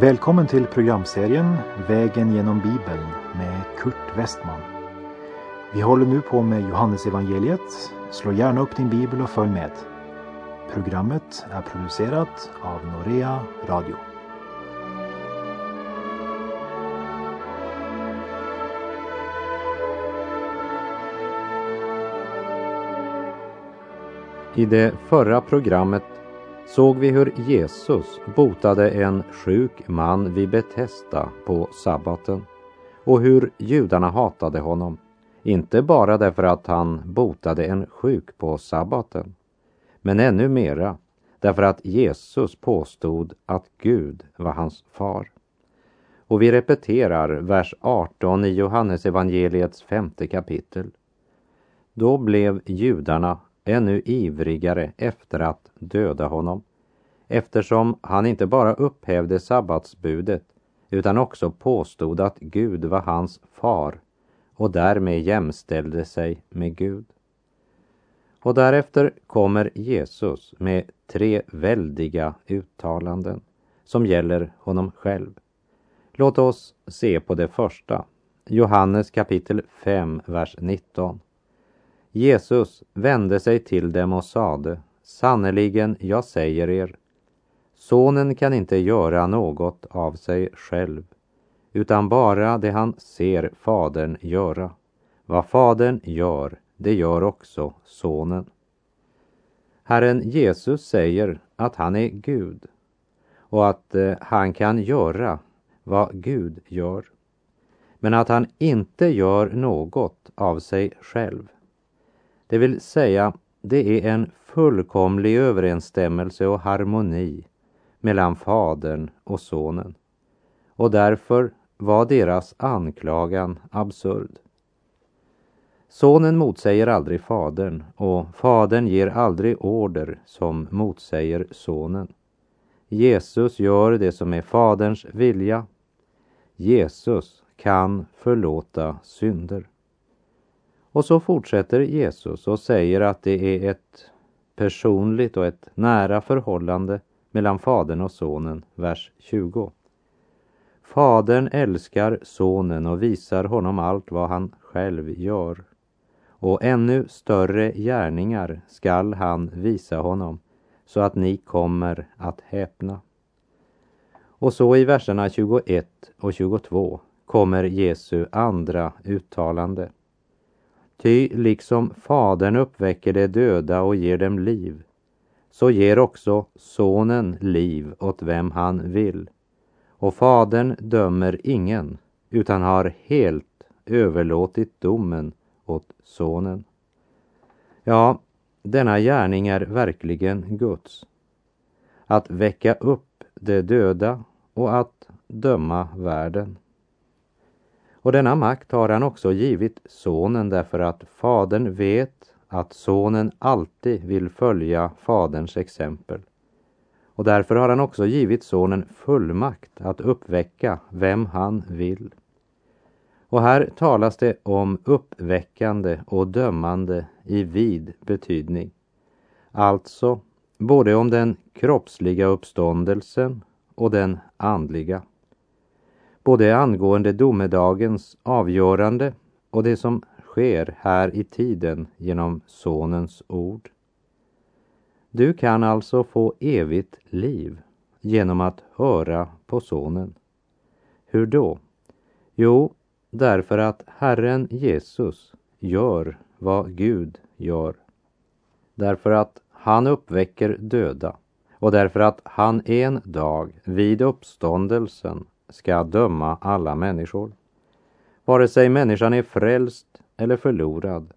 Välkommen till programserien Vägen genom Bibeln med Kurt Westman. Vi håller nu på med Johannesevangeliet. Slå gärna upp din bibel och följ med. Programmet är producerat av Norea Radio. I det förra programmet såg vi hur Jesus botade en sjuk man vid Betesda på sabbaten och hur judarna hatade honom. Inte bara därför att han botade en sjuk på sabbaten, men ännu mera därför att Jesus påstod att Gud var hans far. Och vi repeterar vers 18 i Johannes evangeliets femte kapitel. Då blev judarna ännu ivrigare efter att döda honom eftersom han inte bara upphävde sabbatsbudet utan också påstod att Gud var hans far och därmed jämställde sig med Gud. Och därefter kommer Jesus med tre väldiga uttalanden som gäller honom själv. Låt oss se på det första, Johannes kapitel 5, vers 19. Jesus vände sig till dem och sade, sannerligen, jag säger er, sonen kan inte göra något av sig själv, utan bara det han ser fadern göra. Vad fadern gör, det gör också sonen. Herren Jesus säger att han är Gud och att eh, han kan göra vad Gud gör, men att han inte gör något av sig själv. Det vill säga, det är en fullkomlig överensstämmelse och harmoni mellan Fadern och Sonen. Och därför var deras anklagan absurd. Sonen motsäger aldrig Fadern och Fadern ger aldrig order som motsäger Sonen. Jesus gör det som är Faderns vilja. Jesus kan förlåta synder. Och så fortsätter Jesus och säger att det är ett personligt och ett nära förhållande mellan Fadern och Sonen, vers 20. Fadern älskar Sonen och visar honom allt vad han själv gör. Och ännu större gärningar skall han visa honom, så att ni kommer att häpna. Och så i verserna 21 och 22 kommer Jesu andra uttalande. Ty liksom Fadern uppväcker de döda och ger dem liv, så ger också Sonen liv åt vem han vill. Och Fadern dömer ingen, utan har helt överlåtit domen åt Sonen. Ja, denna gärning är verkligen Guds. Att väcka upp de döda och att döma världen. Och denna makt har han också givit sonen därför att fadern vet att sonen alltid vill följa faderns exempel. Och därför har han också givit sonen fullmakt att uppväcka vem han vill. Och här talas det om uppväckande och dömande i vid betydning. Alltså både om den kroppsliga uppståndelsen och den andliga både angående domedagens avgörande och det som sker här i tiden genom Sonens ord. Du kan alltså få evigt liv genom att höra på Sonen. Hur då? Jo, därför att Herren Jesus gör vad Gud gör. Därför att han uppväcker döda och därför att han en dag vid uppståndelsen ska döma alla människor. Vare sig människan är frälst eller förlorad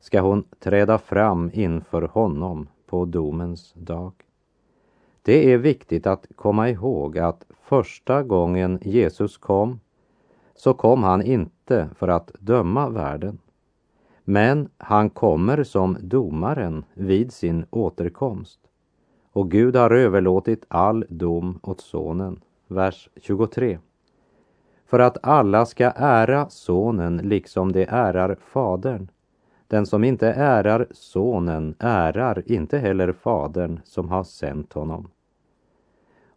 ska hon träda fram inför honom på domens dag. Det är viktigt att komma ihåg att första gången Jesus kom så kom han inte för att döma världen. Men han kommer som domaren vid sin återkomst. Och Gud har överlåtit all dom åt Sonen vers 23. För att alla ska ära sonen liksom de ärar fadern. Den som inte ärar sonen ärar inte heller fadern som har sänt honom.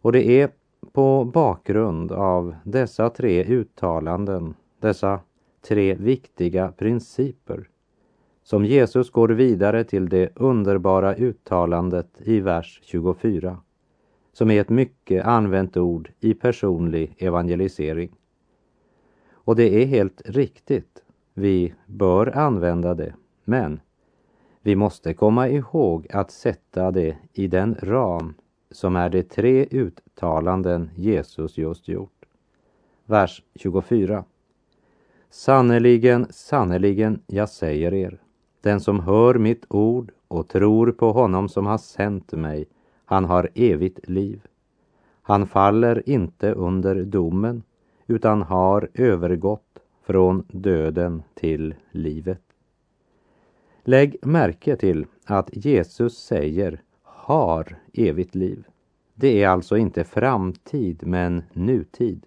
Och det är på bakgrund av dessa tre uttalanden, dessa tre viktiga principer, som Jesus går vidare till det underbara uttalandet i vers 24, som är ett mycket använt ord i personlig evangelisering. Och det är helt riktigt, vi bör använda det, men vi måste komma ihåg att sätta det i den ram som är de tre uttalanden Jesus just gjort. Vers 24. Sannerligen, sannerligen, jag säger er, den som hör mitt ord och tror på honom som har sänt mig, han har evigt liv. Han faller inte under domen, utan har övergått från döden till livet. Lägg märke till att Jesus säger har evigt liv. Det är alltså inte framtid men nutid.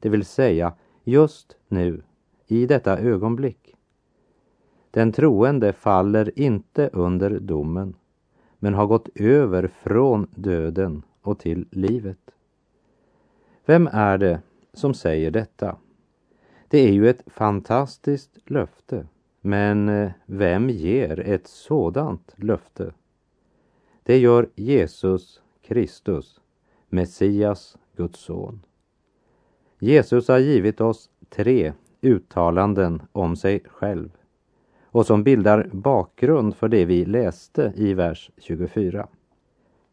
Det vill säga just nu, i detta ögonblick. Den troende faller inte under domen men har gått över från döden och till livet. Vem är det som säger detta? Det är ju ett fantastiskt löfte, men eh, vem ger ett sådant löfte? Det gör Jesus Kristus, Messias, Guds son. Jesus har givit oss tre uttalanden om sig själv och som bildar bakgrund för det vi läste i vers 24.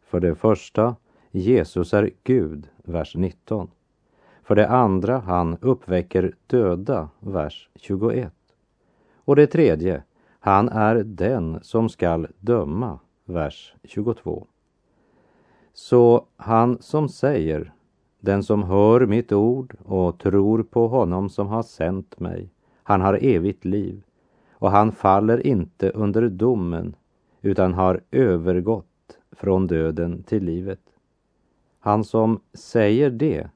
För det första, Jesus är Gud, vers 19. För det andra, han uppväcker döda, vers 21. Och det tredje, han är den som skall döma, vers 22. Så han som säger, den som hör mitt ord och tror på honom som har sänt mig, han har evigt liv och han faller inte under domen utan har övergått från döden till livet. Han som säger det,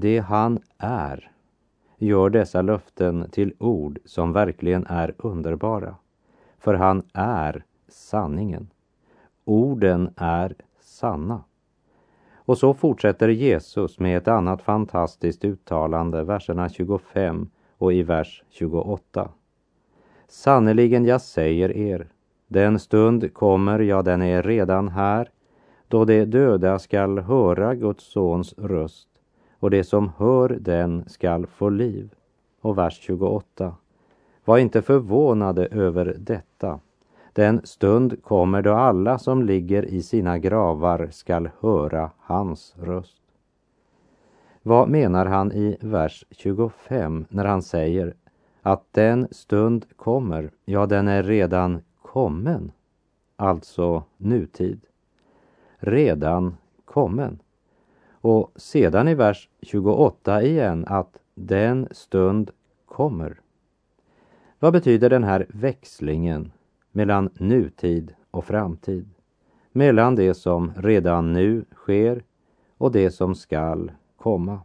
det han är, gör dessa löften till ord som verkligen är underbara. För han är sanningen. Orden är sanna. Och så fortsätter Jesus med ett annat fantastiskt uttalande, verserna 25 och i vers 28. Sannerligen, jag säger er, den stund kommer, ja, den är redan här, då de döda skall höra Guds sons röst och det som hör den skall få liv. Och vers 28. Var inte förvånade över detta. Den stund kommer då alla som ligger i sina gravar skall höra hans röst. Vad menar han i vers 25 när han säger att den stund kommer, ja den är redan kommen, alltså nutid. Redan kommen. Och sedan i vers 28 igen att den stund kommer. Vad betyder den här växlingen mellan nutid och framtid? Mellan det som redan nu sker och det som skall komma.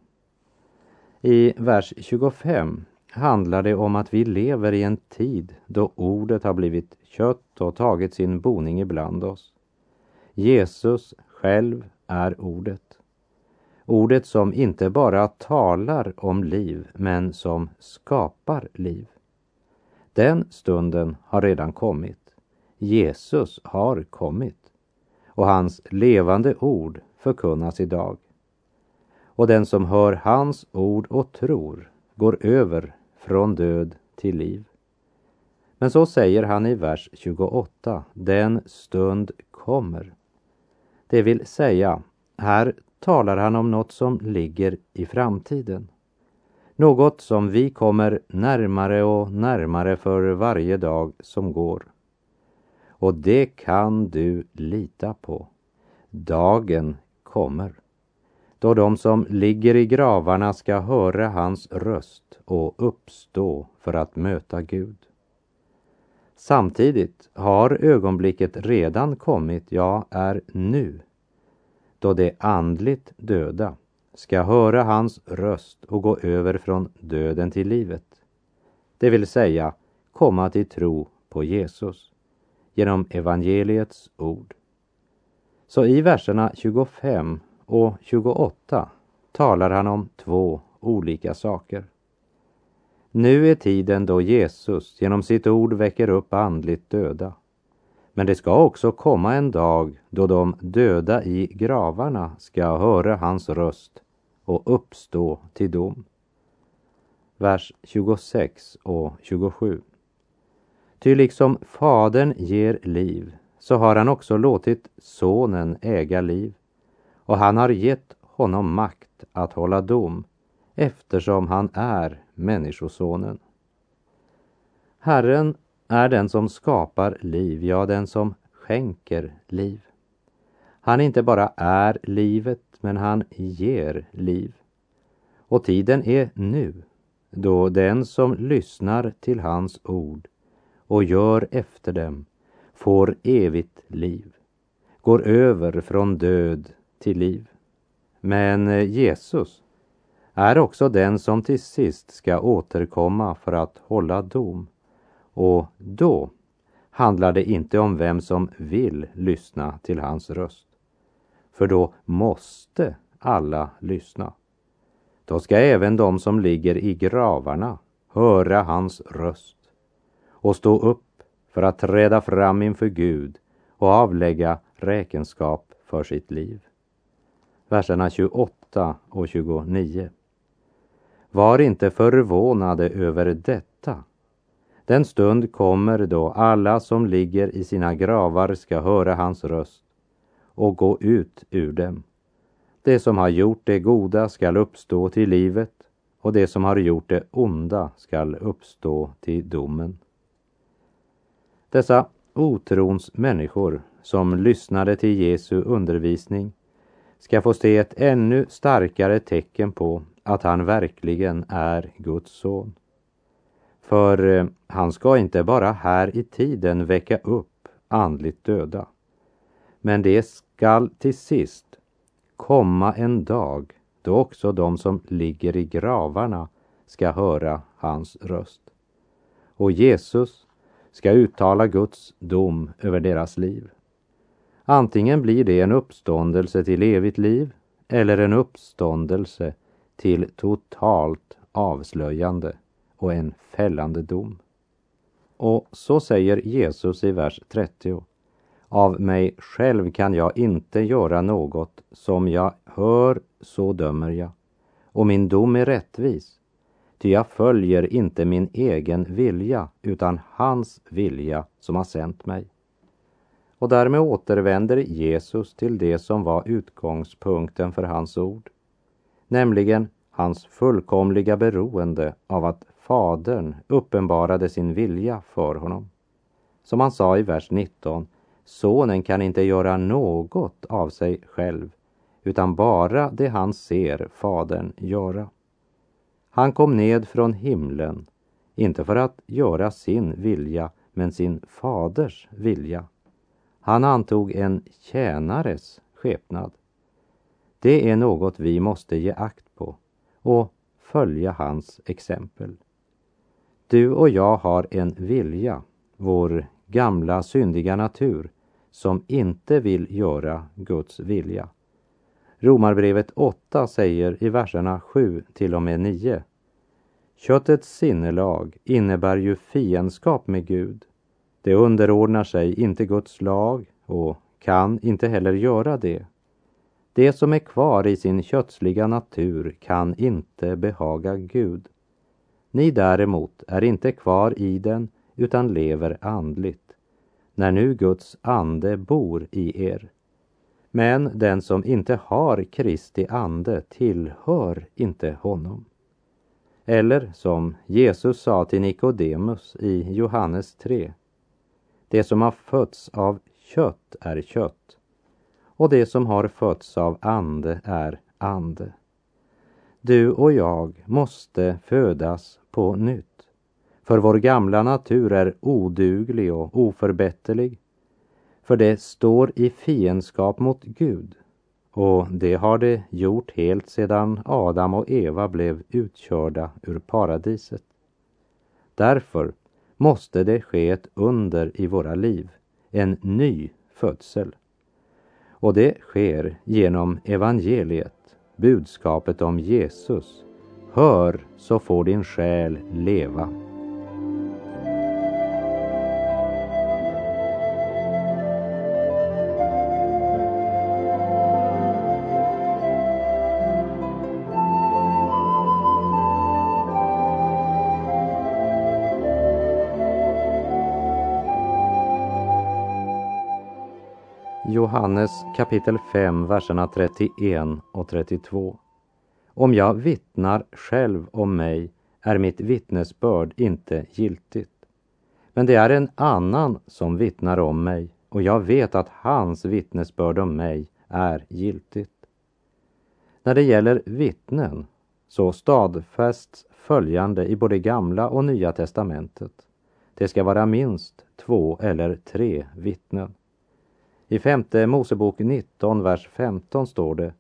I vers 25 handlar det om att vi lever i en tid då ordet har blivit kött och tagit sin boning ibland oss. Jesus själv är ordet. Ordet som inte bara talar om liv, men som skapar liv. Den stunden har redan kommit. Jesus har kommit och hans levande ord förkunnas idag. Och den som hör hans ord och tror går över från död till liv. Men så säger han i vers 28, den stund kommer. Det vill säga, här talar han om något som ligger i framtiden. Något som vi kommer närmare och närmare för varje dag som går. Och det kan du lita på. Dagen kommer då de som ligger i gravarna ska höra hans röst och uppstå för att möta Gud. Samtidigt har ögonblicket redan kommit, ja, är nu, då de andligt döda ska höra hans röst och gå över från döden till livet. Det vill säga komma till tro på Jesus genom evangeliets ord. Så i verserna 25 och 28 talar han om två olika saker. Nu är tiden då Jesus genom sitt ord väcker upp andligt döda. Men det ska också komma en dag då de döda i gravarna ska höra hans röst och uppstå till dom. Vers 26 och 27. Ty liksom Fadern ger liv så har han också låtit Sonen äga liv och han har gett honom makt att hålla dom eftersom han är Människosonen. Herren är den som skapar liv, ja, den som skänker liv. Han inte bara är livet, men han ger liv. Och tiden är nu, då den som lyssnar till hans ord och gör efter dem får evigt liv, går över från död till liv. Men Jesus är också den som till sist ska återkomma för att hålla dom. Och då handlar det inte om vem som vill lyssna till hans röst. För då måste alla lyssna. Då ska även de som ligger i gravarna höra hans röst och stå upp för att träda fram inför Gud och avlägga räkenskap för sitt liv. Verserna 28 och 29. Var inte förvånade över detta. Den stund kommer då alla som ligger i sina gravar ska höra hans röst och gå ut ur dem. Det som har gjort det goda skall uppstå till livet och det som har gjort det onda skall uppstå till domen. Dessa otrons människor som lyssnade till Jesu undervisning ska få se ett ännu starkare tecken på att han verkligen är Guds son. För eh, han ska inte bara här i tiden väcka upp andligt döda. Men det skall till sist komma en dag då också de som ligger i gravarna ska höra hans röst. Och Jesus ska uttala Guds dom över deras liv. Antingen blir det en uppståndelse till evigt liv eller en uppståndelse till totalt avslöjande och en fällande dom. Och så säger Jesus i vers 30. Av mig själv kan jag inte göra något, som jag hör så dömer jag. Och min dom är rättvis, ty jag följer inte min egen vilja, utan hans vilja som har sänt mig. Och därmed återvänder Jesus till det som var utgångspunkten för hans ord nämligen hans fullkomliga beroende av att Fadern uppenbarade sin vilja för honom. Som han sa i vers 19, Sonen kan inte göra något av sig själv, utan bara det han ser Fadern göra. Han kom ned från himlen, inte för att göra sin vilja, men sin faders vilja. Han antog en tjänares skepnad. Det är något vi måste ge akt på och följa hans exempel. Du och jag har en vilja, vår gamla syndiga natur, som inte vill göra Guds vilja. Romarbrevet 8 säger i verserna 7 till och med 9. Köttets sinnelag innebär ju fiendskap med Gud. Det underordnar sig inte Guds lag och kan inte heller göra det. Det som är kvar i sin kötsliga natur kan inte behaga Gud. Ni däremot är inte kvar i den utan lever andligt, när nu Guds ande bor i er. Men den som inte har Kristi ande tillhör inte honom. Eller som Jesus sa till Nikodemus i Johannes 3. Det som har fötts av kött är kött och det som har fötts av ande är ande. Du och jag måste födas på nytt, för vår gamla natur är oduglig och oförbätterlig, för det står i fiendskap mot Gud och det har det gjort helt sedan Adam och Eva blev utkörda ur paradiset. Därför måste det ske ett under i våra liv, en ny födsel. Och det sker genom evangeliet, budskapet om Jesus. Hör så får din själ leva. Johannes kapitel 5, verserna 31 och 32. Om jag vittnar själv om mig är mitt vittnesbörd inte giltigt. Men det är en annan som vittnar om mig och jag vet att hans vittnesbörd om mig är giltigt. När det gäller vittnen så stadfästs följande i både gamla och nya testamentet. Det ska vara minst två eller tre vittnen. I femte Mosebok 19, vers 15 står det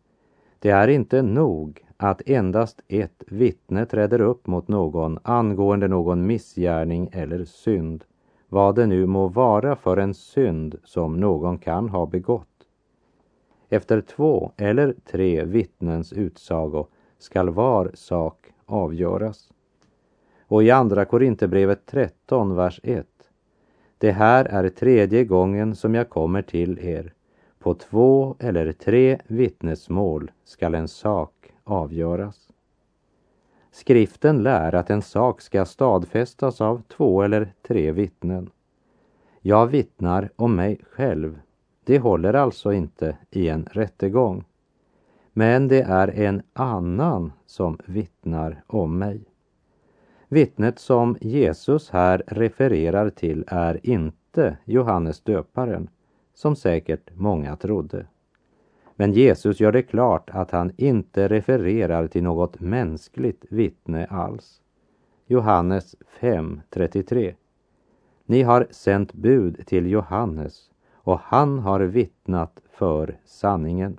Det är inte nog att endast ett vittne träder upp mot någon angående någon missgärning eller synd, vad det nu må vara för en synd som någon kan ha begått. Efter två eller tre vittnens utsago skall var sak avgöras. Och i Andra Korinthierbrevet 13, vers 1 det här är tredje gången som jag kommer till er. På två eller tre vittnesmål skall en sak avgöras. Skriften lär att en sak ska stadfästas av två eller tre vittnen. Jag vittnar om mig själv. Det håller alltså inte i en rättegång. Men det är en annan som vittnar om mig. Vittnet som Jesus här refererar till är inte Johannes döparen, som säkert många trodde. Men Jesus gör det klart att han inte refererar till något mänskligt vittne alls. Johannes 5.33 Ni har sänt bud till Johannes och han har vittnat för sanningen.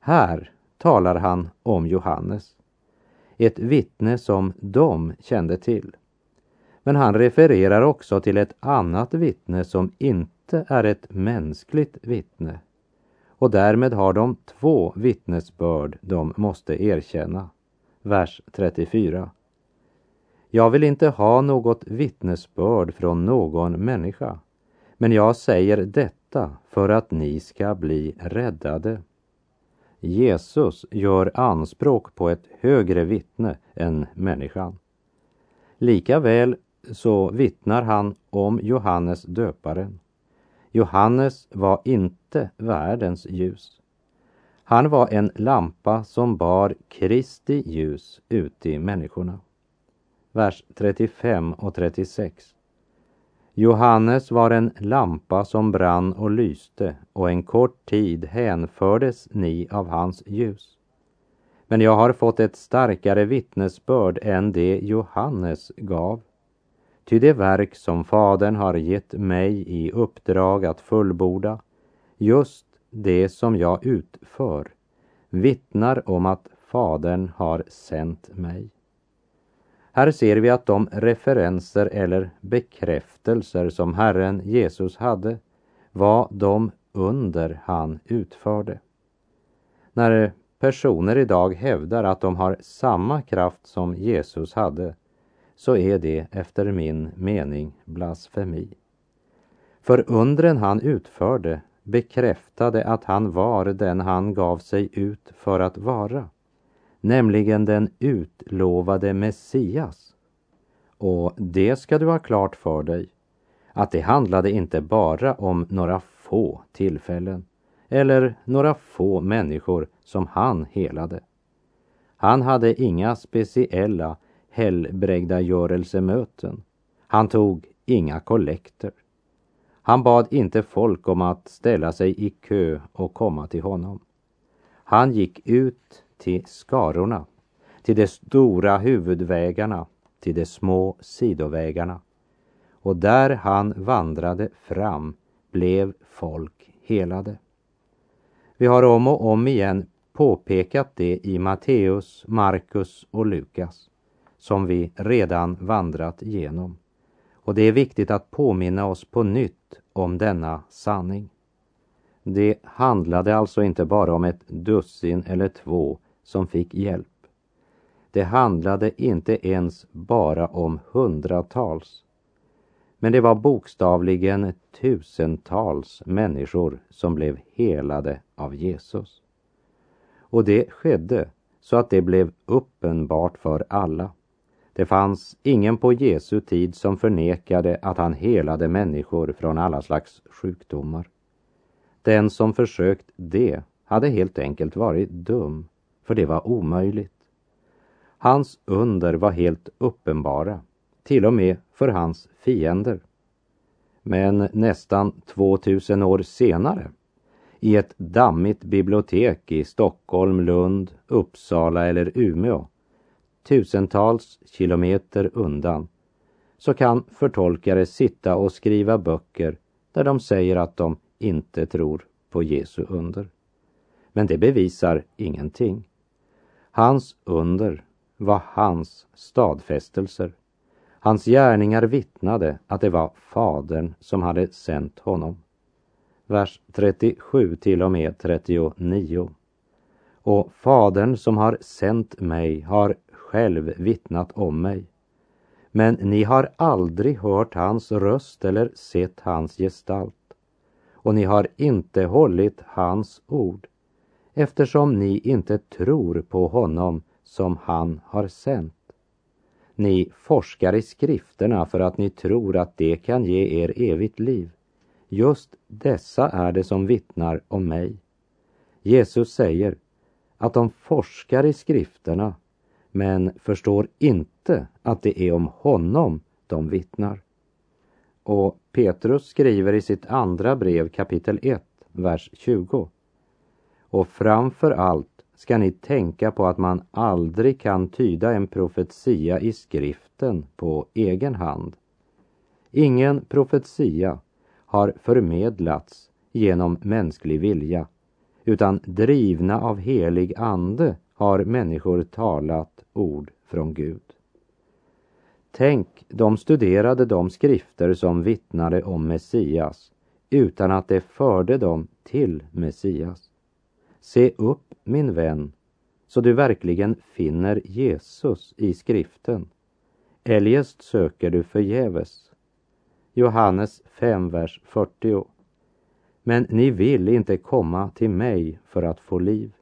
Här talar han om Johannes ett vittne som de kände till. Men han refererar också till ett annat vittne som inte är ett mänskligt vittne. Och därmed har de två vittnesbörd de måste erkänna. Vers 34. Jag vill inte ha något vittnesbörd från någon människa, men jag säger detta för att ni ska bli räddade. Jesus gör anspråk på ett högre vittne än människan. Likaväl så vittnar han om Johannes döparen. Johannes var inte världens ljus. Han var en lampa som bar Kristi ljus ut i människorna. Vers 35 och 36. Johannes var en lampa som brann och lyste och en kort tid hänfördes ni av hans ljus. Men jag har fått ett starkare vittnesbörd än det Johannes gav. Ty det verk som Fadern har gett mig i uppdrag att fullborda, just det som jag utför, vittnar om att Fadern har sänt mig. Här ser vi att de referenser eller bekräftelser som Herren Jesus hade var de under han utförde. När personer idag hävdar att de har samma kraft som Jesus hade så är det efter min mening blasfemi. För undren han utförde bekräftade att han var den han gav sig ut för att vara nämligen den utlovade Messias. Och det ska du ha klart för dig, att det handlade inte bara om några få tillfällen eller några få människor som han helade. Han hade inga speciella helbrägdagörelsemöten. Han tog inga kollekter. Han bad inte folk om att ställa sig i kö och komma till honom. Han gick ut till skarorna, till de stora huvudvägarna, till de små sidovägarna. Och där han vandrade fram blev folk helade. Vi har om och om igen påpekat det i Matteus, Markus och Lukas som vi redan vandrat igenom. Och det är viktigt att påminna oss på nytt om denna sanning. Det handlade alltså inte bara om ett dussin eller två som fick hjälp. Det handlade inte ens bara om hundratals. Men det var bokstavligen tusentals människor som blev helade av Jesus. Och det skedde så att det blev uppenbart för alla. Det fanns ingen på Jesu tid som förnekade att han helade människor från alla slags sjukdomar. Den som försökt det hade helt enkelt varit dum, för det var omöjligt. Hans under var helt uppenbara, till och med för hans fiender. Men nästan 2000 år senare, i ett dammigt bibliotek i Stockholm, Lund, Uppsala eller Umeå, tusentals kilometer undan, så kan förtolkare sitta och skriva böcker där de säger att de inte tror på Jesu under. Men det bevisar ingenting. Hans under var hans stadfästelser. Hans gärningar vittnade att det var Fadern som hade sänt honom. Vers 37 till och med 39. Och Fadern som har sänt mig har själv vittnat om mig. Men ni har aldrig hört hans röst eller sett hans gestalt. Och ni har inte hållit hans ord eftersom ni inte tror på honom som han har sänt. Ni forskar i skrifterna för att ni tror att det kan ge er evigt liv. Just dessa är det som vittnar om mig. Jesus säger att de forskar i skrifterna men förstår inte att det är om honom de vittnar. Och Petrus skriver i sitt andra brev kapitel 1, vers 20. Och framför allt ska ni tänka på att man aldrig kan tyda en profetia i skriften på egen hand. Ingen profetia har förmedlats genom mänsklig vilja, utan drivna av helig ande har människor talat ord från Gud. Tänk, de studerade de skrifter som vittnade om Messias utan att det förde dem till Messias. Se upp, min vän, så du verkligen finner Jesus i skriften. Eljest söker du förgäves. Johannes 5, vers 40. Men ni vill inte komma till mig för att få liv.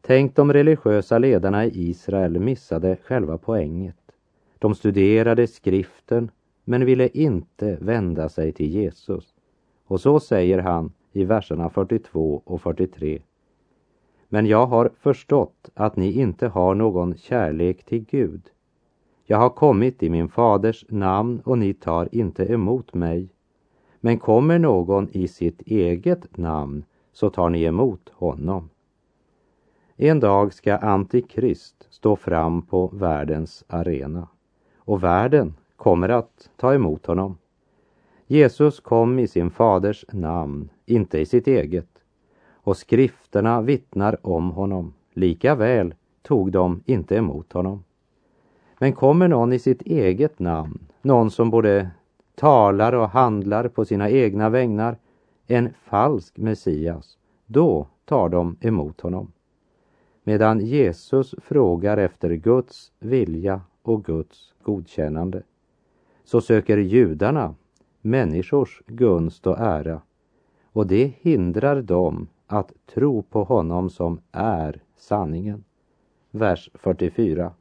Tänk de religiösa ledarna i Israel missade själva poänget. De studerade skriften men ville inte vända sig till Jesus. Och så säger han i verserna 42 och 43. Men jag har förstått att ni inte har någon kärlek till Gud. Jag har kommit i min faders namn och ni tar inte emot mig. Men kommer någon i sitt eget namn så tar ni emot honom. En dag ska Antikrist stå fram på världens arena och världen kommer att ta emot honom. Jesus kom i sin faders namn, inte i sitt eget och skrifterna vittnar om honom. Likaväl tog de inte emot honom. Men kommer någon i sitt eget namn, någon som både talar och handlar på sina egna vägnar, en falsk Messias, då tar de emot honom. Medan Jesus frågar efter Guds vilja och Guds godkännande, så söker judarna människors gunst och ära och det hindrar dem att tro på honom som är sanningen. Vers 44.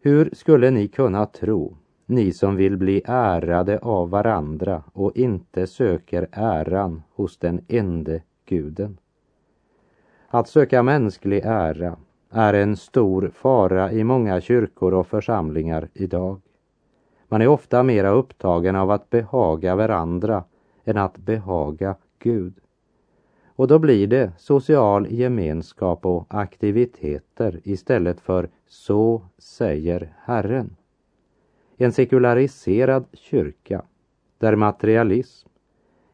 Hur skulle ni kunna tro, ni som vill bli ärade av varandra och inte söker äran hos den ende guden? Att söka mänsklig ära är en stor fara i många kyrkor och församlingar idag. Man är ofta mera upptagen av att behaga varandra än att behaga Gud. Och då blir det social gemenskap och aktiviteter istället för så säger Herren. En sekulariserad kyrka där materialism,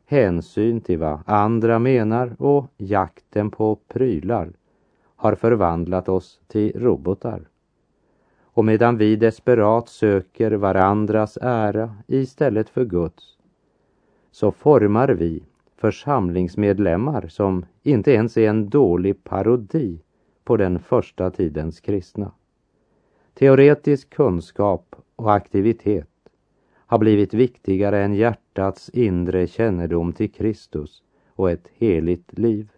hänsyn till vad andra menar och jakten på prylar har förvandlat oss till robotar. Och medan vi desperat söker varandras ära istället för Guds så formar vi församlingsmedlemmar som inte ens är en dålig parodi på den första tidens kristna. Teoretisk kunskap och aktivitet har blivit viktigare än hjärtats inre kännedom till Kristus och ett heligt liv.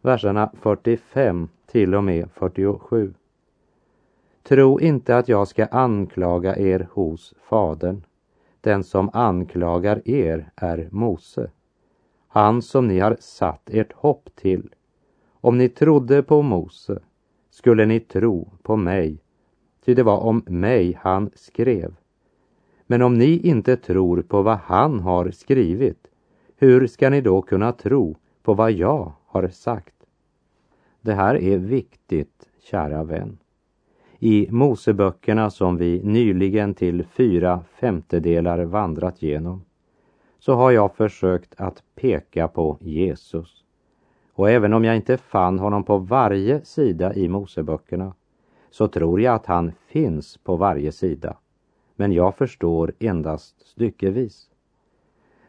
Verserna 45 till och med 47. Tro inte att jag ska anklaga er hos Fadern. Den som anklagar er är Mose, han som ni har satt ert hopp till. Om ni trodde på Mose skulle ni tro på mig, ty det var om mig han skrev. Men om ni inte tror på vad han har skrivit, hur ska ni då kunna tro på vad jag har sagt? Det här är viktigt, kära vän. I Moseböckerna som vi nyligen till fyra femtedelar vandrat genom så har jag försökt att peka på Jesus. Och även om jag inte fann honom på varje sida i Moseböckerna så tror jag att han finns på varje sida. Men jag förstår endast styckevis.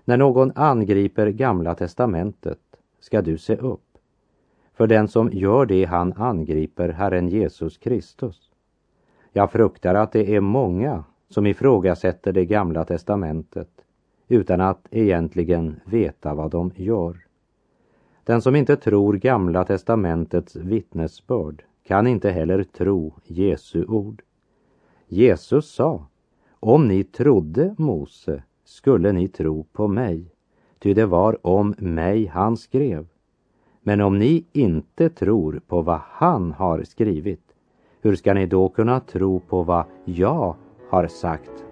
När någon angriper Gamla testamentet ska du se upp. För den som gör det han angriper Herren Jesus Kristus. Jag fruktar att det är många som ifrågasätter det Gamla testamentet utan att egentligen veta vad de gör. Den som inte tror Gamla testamentets vittnesbörd kan inte heller tro Jesu ord. Jesus sa, om ni trodde Mose skulle ni tro på mig, ty det var om mig han skrev. Men om ni inte tror på vad han har skrivit, hur ska ni då kunna tro på vad jag har sagt